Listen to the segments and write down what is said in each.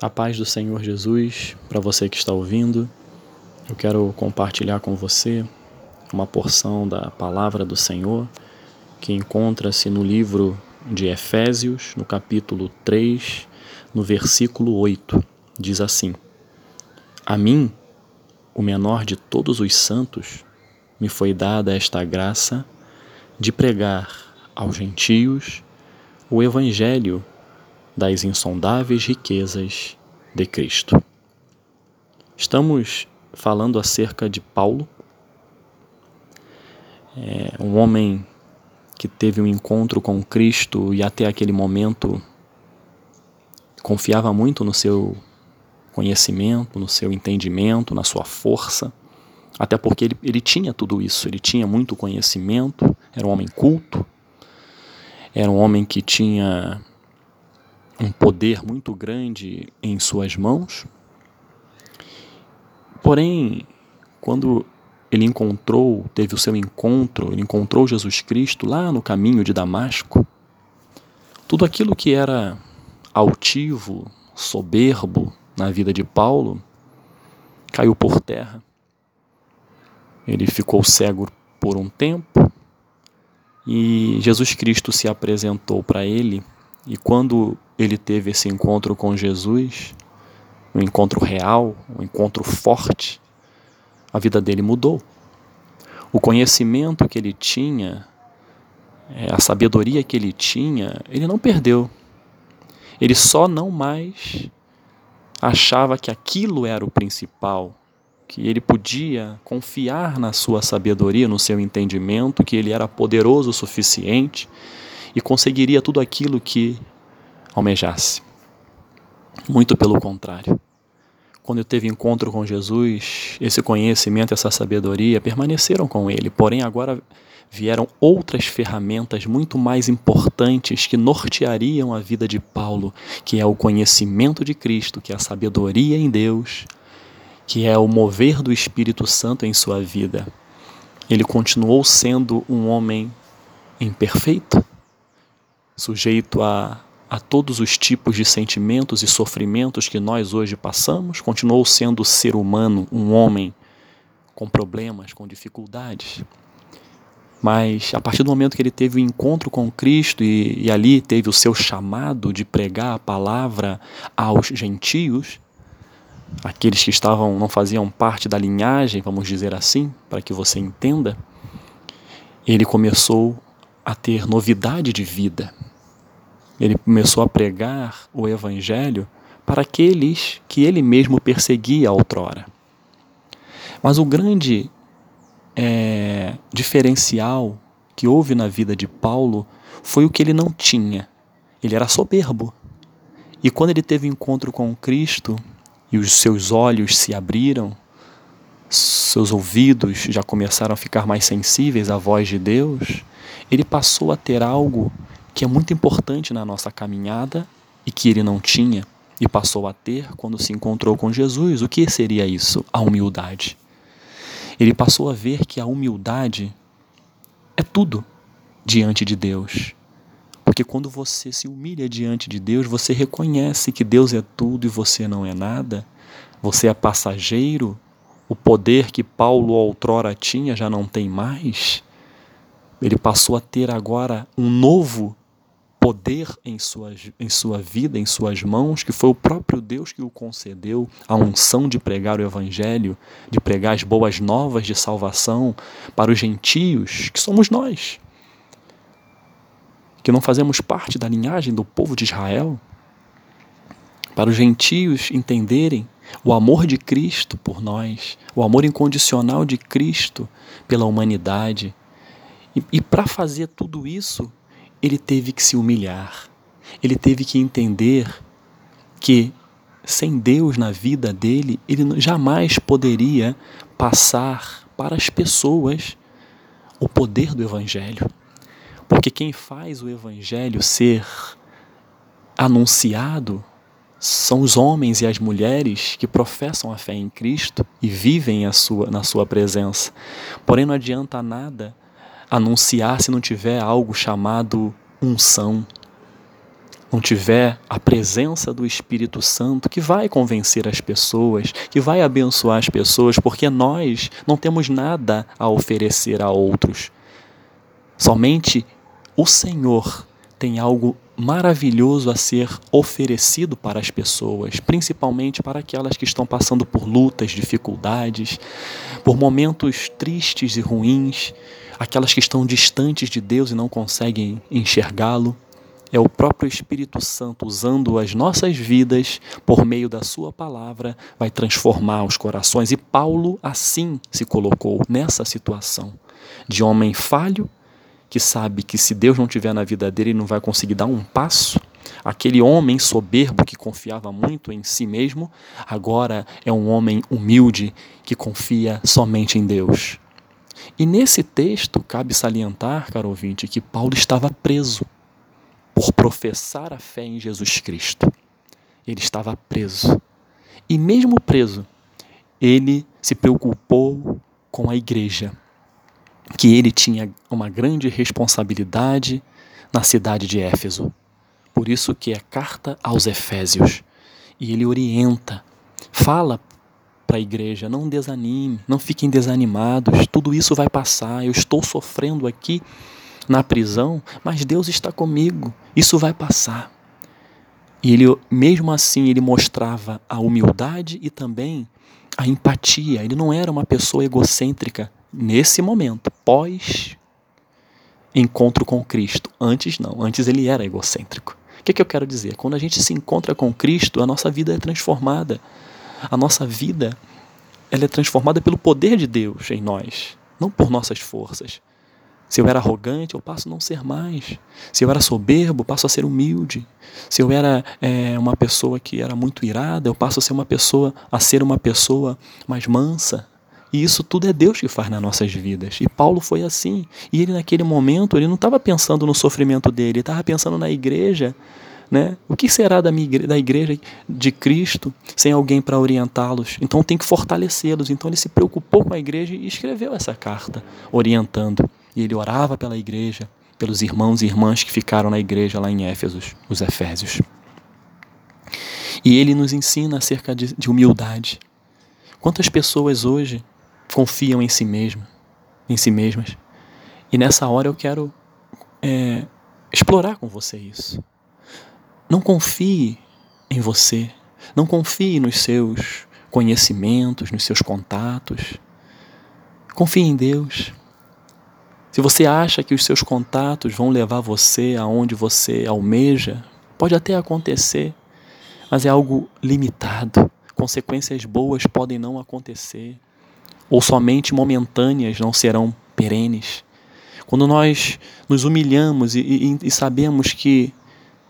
A paz do Senhor Jesus, para você que está ouvindo, eu quero compartilhar com você uma porção da palavra do Senhor que encontra-se no livro de Efésios, no capítulo 3, no versículo 8. Diz assim: A mim, o menor de todos os santos, me foi dada esta graça de pregar aos gentios o evangelho das insondáveis riquezas de Cristo. Estamos falando acerca de Paulo, é um homem que teve um encontro com Cristo e até aquele momento confiava muito no seu conhecimento, no seu entendimento, na sua força, até porque ele, ele tinha tudo isso, ele tinha muito conhecimento, era um homem culto, era um homem que tinha um poder muito grande em suas mãos. Porém, quando ele encontrou, teve o seu encontro, ele encontrou Jesus Cristo lá no caminho de Damasco, tudo aquilo que era altivo, soberbo na vida de Paulo caiu por terra. Ele ficou cego por um tempo e Jesus Cristo se apresentou para ele e quando ele teve esse encontro com Jesus, um encontro real, um encontro forte, a vida dele mudou. O conhecimento que ele tinha, é, a sabedoria que ele tinha, ele não perdeu. Ele só não mais achava que aquilo era o principal, que ele podia confiar na sua sabedoria, no seu entendimento, que ele era poderoso o suficiente e conseguiria tudo aquilo que almejasse. Muito pelo contrário. Quando eu teve encontro com Jesus, esse conhecimento, essa sabedoria permaneceram com ele, porém agora vieram outras ferramentas muito mais importantes que norteariam a vida de Paulo, que é o conhecimento de Cristo, que é a sabedoria em Deus, que é o mover do Espírito Santo em sua vida. Ele continuou sendo um homem imperfeito, sujeito a, a todos os tipos de sentimentos e sofrimentos que nós hoje passamos, continuou sendo ser humano, um homem com problemas, com dificuldades. Mas a partir do momento que ele teve o encontro com Cristo e, e ali teve o seu chamado de pregar a palavra aos gentios, aqueles que estavam não faziam parte da linhagem, vamos dizer assim, para que você entenda, ele começou a ter novidade de vida. Ele começou a pregar o Evangelho para aqueles que ele mesmo perseguia outrora. Mas o grande é, diferencial que houve na vida de Paulo foi o que ele não tinha. Ele era soberbo. E quando ele teve encontro com Cristo e os seus olhos se abriram, seus ouvidos já começaram a ficar mais sensíveis à voz de Deus, ele passou a ter algo que é muito importante na nossa caminhada e que ele não tinha e passou a ter quando se encontrou com Jesus. O que seria isso? A humildade. Ele passou a ver que a humildade é tudo diante de Deus. Porque quando você se humilha diante de Deus, você reconhece que Deus é tudo e você não é nada. Você é passageiro. O poder que Paulo outrora tinha já não tem mais. Ele passou a ter agora um novo poder em sua, em sua vida, em suas mãos, que foi o próprio Deus que o concedeu a unção de pregar o Evangelho, de pregar as boas novas de salvação para os gentios, que somos nós, que não fazemos parte da linhagem do povo de Israel, para os gentios entenderem o amor de Cristo por nós, o amor incondicional de Cristo pela humanidade. E, e para fazer tudo isso, ele teve que se humilhar, ele teve que entender que sem Deus na vida dele, ele jamais poderia passar para as pessoas o poder do Evangelho. Porque quem faz o Evangelho ser anunciado são os homens e as mulheres que professam a fé em Cristo e vivem a sua, na sua presença. Porém, não adianta nada anunciar se não tiver algo chamado unção. não tiver a presença do Espírito Santo que vai convencer as pessoas, que vai abençoar as pessoas, porque nós não temos nada a oferecer a outros. Somente o Senhor tem algo maravilhoso a ser oferecido para as pessoas, principalmente para aquelas que estão passando por lutas, dificuldades, por momentos tristes e ruins, aquelas que estão distantes de Deus e não conseguem enxergá-lo. É o próprio Espírito Santo usando as nossas vidas por meio da Sua palavra, vai transformar os corações. E Paulo assim se colocou nessa situação de homem falho que sabe que se Deus não tiver na vida dele, ele não vai conseguir dar um passo. Aquele homem soberbo que confiava muito em si mesmo, agora é um homem humilde que confia somente em Deus. E nesse texto, cabe salientar, caro ouvinte, que Paulo estava preso por professar a fé em Jesus Cristo. Ele estava preso. E mesmo preso, ele se preocupou com a igreja que ele tinha uma grande responsabilidade na cidade de Éfeso. Por isso que é carta aos Efésios. E ele orienta, fala para a igreja, não desanime, não fiquem desanimados, tudo isso vai passar. Eu estou sofrendo aqui na prisão, mas Deus está comigo. Isso vai passar. E ele, mesmo assim, ele mostrava a humildade e também a empatia. Ele não era uma pessoa egocêntrica, nesse momento, pós encontro com Cristo. Antes não, antes ele era egocêntrico. O que, é que eu quero dizer? Quando a gente se encontra com Cristo, a nossa vida é transformada. A nossa vida ela é transformada pelo poder de Deus em nós, não por nossas forças. Se eu era arrogante, eu passo a não ser mais. Se eu era soberbo, passo a ser humilde. Se eu era é, uma pessoa que era muito irada, eu passo a ser uma pessoa a ser uma pessoa mais mansa. E isso tudo é Deus que faz nas nossas vidas. E Paulo foi assim. E ele, naquele momento, ele não estava pensando no sofrimento dele, ele estava pensando na igreja. Né? O que será da, igreja, da igreja de Cristo sem alguém para orientá-los? Então tem que fortalecê-los. Então ele se preocupou com a igreja e escreveu essa carta, orientando. E ele orava pela igreja, pelos irmãos e irmãs que ficaram na igreja lá em Éfesos, os Efésios. E ele nos ensina acerca de, de humildade. Quantas pessoas hoje confiam em si mesmas, em si mesmas. E nessa hora eu quero é, explorar com você isso. Não confie em você, não confie nos seus conhecimentos, nos seus contatos. Confie em Deus. Se você acha que os seus contatos vão levar você aonde você almeja, pode até acontecer, mas é algo limitado. Consequências boas podem não acontecer ou somente momentâneas não serão perenes. Quando nós nos humilhamos e, e, e, sabemos que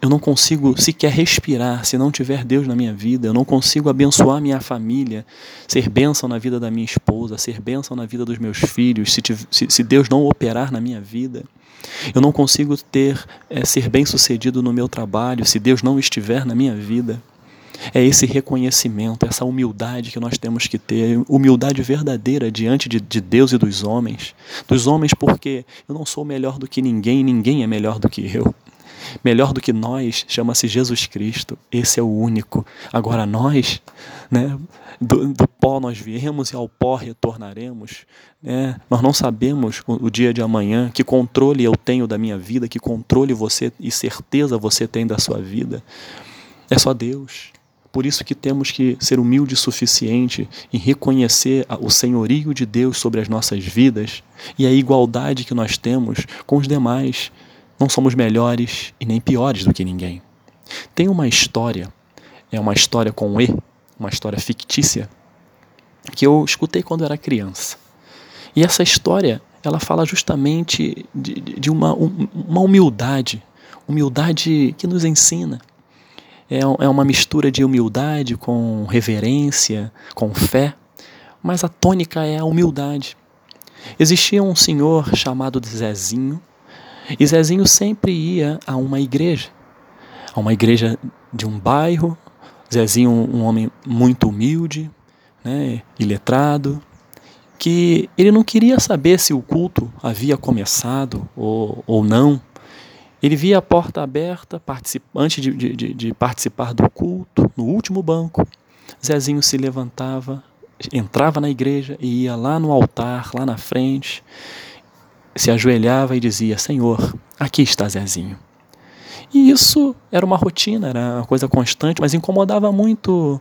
eu não consigo sequer respirar se não tiver Deus na minha vida, eu não consigo abençoar minha família, ser bênção na vida da minha esposa, ser bênção na vida dos meus filhos, se, se, se Deus não operar na minha vida. Eu não consigo ter é, ser bem sucedido no meu trabalho se Deus não estiver na minha vida. É esse reconhecimento, essa humildade que nós temos que ter, humildade verdadeira diante de, de, Deus e dos homens. Dos homens, porque eu não sou melhor do que ninguém, ninguém é melhor do que eu. Melhor do que nós chama-se Jesus Cristo, esse é o único. Agora nós, né, do, do, pó nós viemos e ao pó retornaremos. Né? Nós não sabemos o, o dia de amanhã, que controle eu tenho da minha vida, que controle você e certeza você tem da sua vida. É só Deus. Por isso que temos que ser humilde o suficiente em reconhecer o senhorio de Deus sobre as nossas vidas e a igualdade que nós temos com os demais. Não somos melhores e nem piores do que ninguém. Tem uma história, é uma história com E, uma história fictícia, que eu escutei quando era criança. E essa história, ela fala justamente de, de uma, uma humildade, humildade que nos ensina é, é uma mistura de humildade com reverência, com fé, mas a tônica é a humildade. Existia um senhor chamado Zezinho, e Zezinho sempre ia a uma igreja, a uma igreja de um bairro. Zezinho, um homem muito humilde, né, iletrado, que ele não queria saber se o culto havia começado ou, ou não. Ele via a porta aberta antes de, de, de participar do culto, no último banco. Zezinho se levantava, entrava na igreja e ia lá no altar, lá na frente, se ajoelhava e dizia: Senhor, aqui está Zezinho. E isso era uma rotina, era uma coisa constante, mas incomodava muito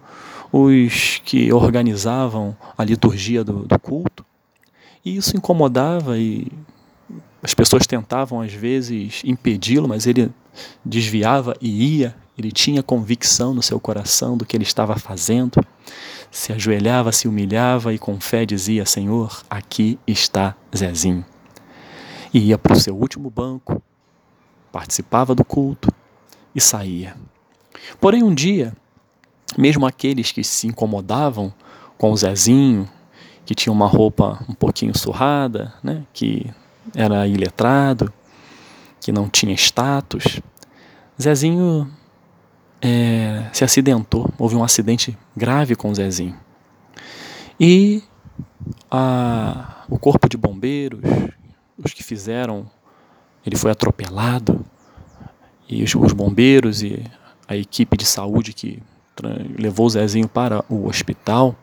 os que organizavam a liturgia do, do culto. E isso incomodava e as pessoas tentavam às vezes impedi-lo, mas ele desviava e ia. Ele tinha convicção no seu coração do que ele estava fazendo. Se ajoelhava, se humilhava e com fé dizia: Senhor, aqui está Zezinho. E ia para o seu último banco, participava do culto e saía. Porém, um dia, mesmo aqueles que se incomodavam com o Zezinho, que tinha uma roupa um pouquinho surrada, né, que era iletrado, que não tinha status, Zezinho é, se acidentou, houve um acidente grave com o Zezinho. E a, o corpo de bombeiros, os que fizeram ele foi atropelado. E os, os bombeiros e a equipe de saúde que levou o Zezinho para o hospital.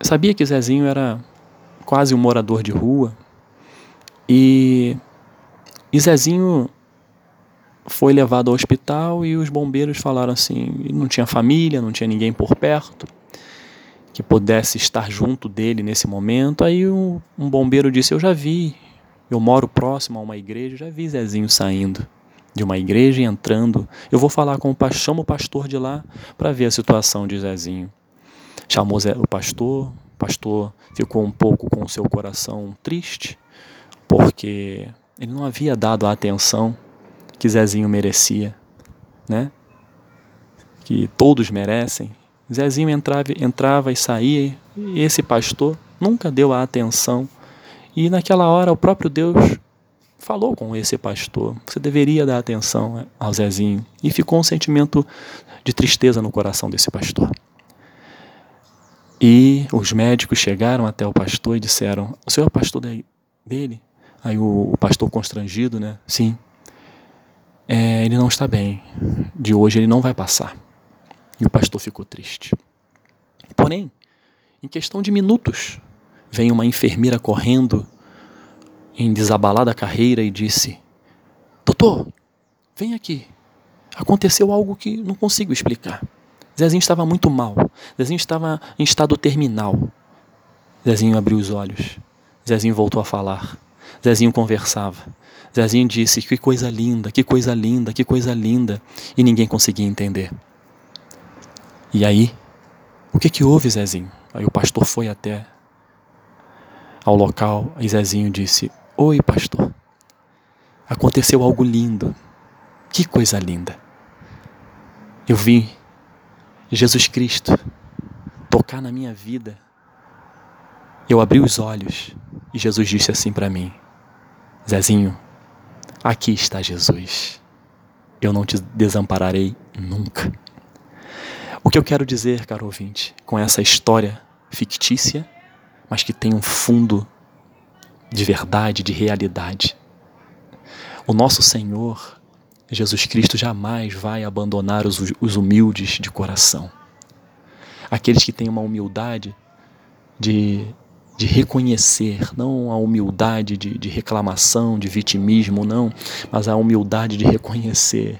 Sabia que Zezinho era quase um morador de rua e, e Zezinho foi levado ao hospital e os bombeiros falaram assim, não tinha família, não tinha ninguém por perto que pudesse estar junto dele nesse momento. Aí um, um bombeiro disse: Eu já vi eu moro próximo a uma igreja, já vi Zezinho saindo de uma igreja e entrando. Eu vou falar com o pastor, chamo o pastor de lá para ver a situação de Zezinho. Chamou o pastor, o pastor ficou um pouco com o seu coração triste, porque ele não havia dado a atenção que Zezinho merecia, né? Que todos merecem. Zezinho entrava, entrava e saía, e esse pastor nunca deu a atenção e naquela hora o próprio Deus falou com esse pastor: você deveria dar atenção ao Zezinho. E ficou um sentimento de tristeza no coração desse pastor. E os médicos chegaram até o pastor e disseram: O senhor é pastor dele? Aí o, o pastor constrangido, né? Sim. É, ele não está bem. De hoje ele não vai passar. E o pastor ficou triste. Porém, em questão de minutos, Vem uma enfermeira correndo em desabalada carreira e disse: Doutor, vem aqui. Aconteceu algo que não consigo explicar. Zezinho estava muito mal. Zezinho estava em estado terminal. Zezinho abriu os olhos. Zezinho voltou a falar. Zezinho conversava. Zezinho disse: Que coisa linda, que coisa linda, que coisa linda. E ninguém conseguia entender. E aí? O que, que houve, Zezinho? Aí o pastor foi até ao local, e Zezinho disse: Oi, pastor. Aconteceu algo lindo. Que coisa linda. Eu vi Jesus Cristo tocar na minha vida. Eu abri os olhos e Jesus disse assim para mim: Zezinho, aqui está Jesus. Eu não te desampararei nunca. O que eu quero dizer, caro ouvinte, com essa história fictícia mas que tem um fundo de verdade, de realidade. O nosso Senhor, Jesus Cristo, jamais vai abandonar os, os humildes de coração. Aqueles que têm uma humildade de, de reconhecer, não a humildade de, de reclamação, de vitimismo, não, mas a humildade de reconhecer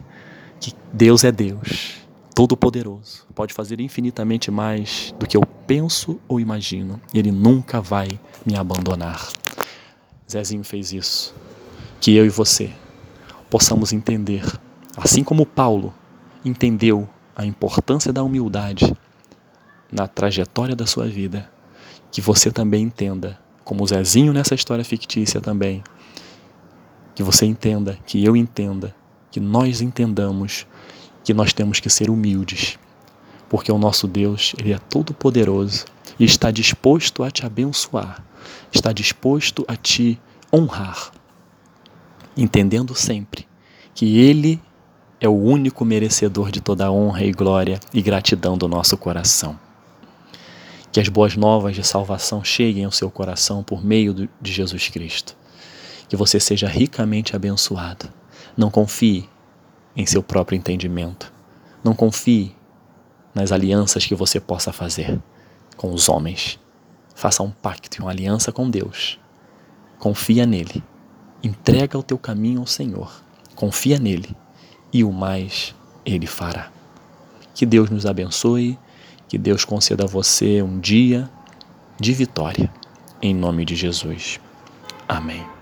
que Deus é Deus todo-poderoso, pode fazer infinitamente mais do que eu penso ou imagino, e Ele nunca vai me abandonar. Zezinho fez isso. Que eu e você possamos entender, assim como Paulo entendeu a importância da humildade na trajetória da sua vida, que você também entenda, como Zezinho nessa história fictícia também, que você entenda, que eu entenda, que nós entendamos que nós temos que ser humildes, porque o nosso Deus, ele é todo poderoso e está disposto a te abençoar, está disposto a te honrar, entendendo sempre que ele é o único merecedor de toda a honra e glória e gratidão do nosso coração. Que as boas novas de salvação cheguem ao seu coração por meio de Jesus Cristo. Que você seja ricamente abençoado Não confie em seu próprio entendimento. Não confie nas alianças que você possa fazer com os homens. Faça um pacto, uma aliança com Deus. Confia nele. Entrega o teu caminho ao Senhor. Confia nele. E o mais ele fará. Que Deus nos abençoe. Que Deus conceda a você um dia de vitória. Em nome de Jesus. Amém.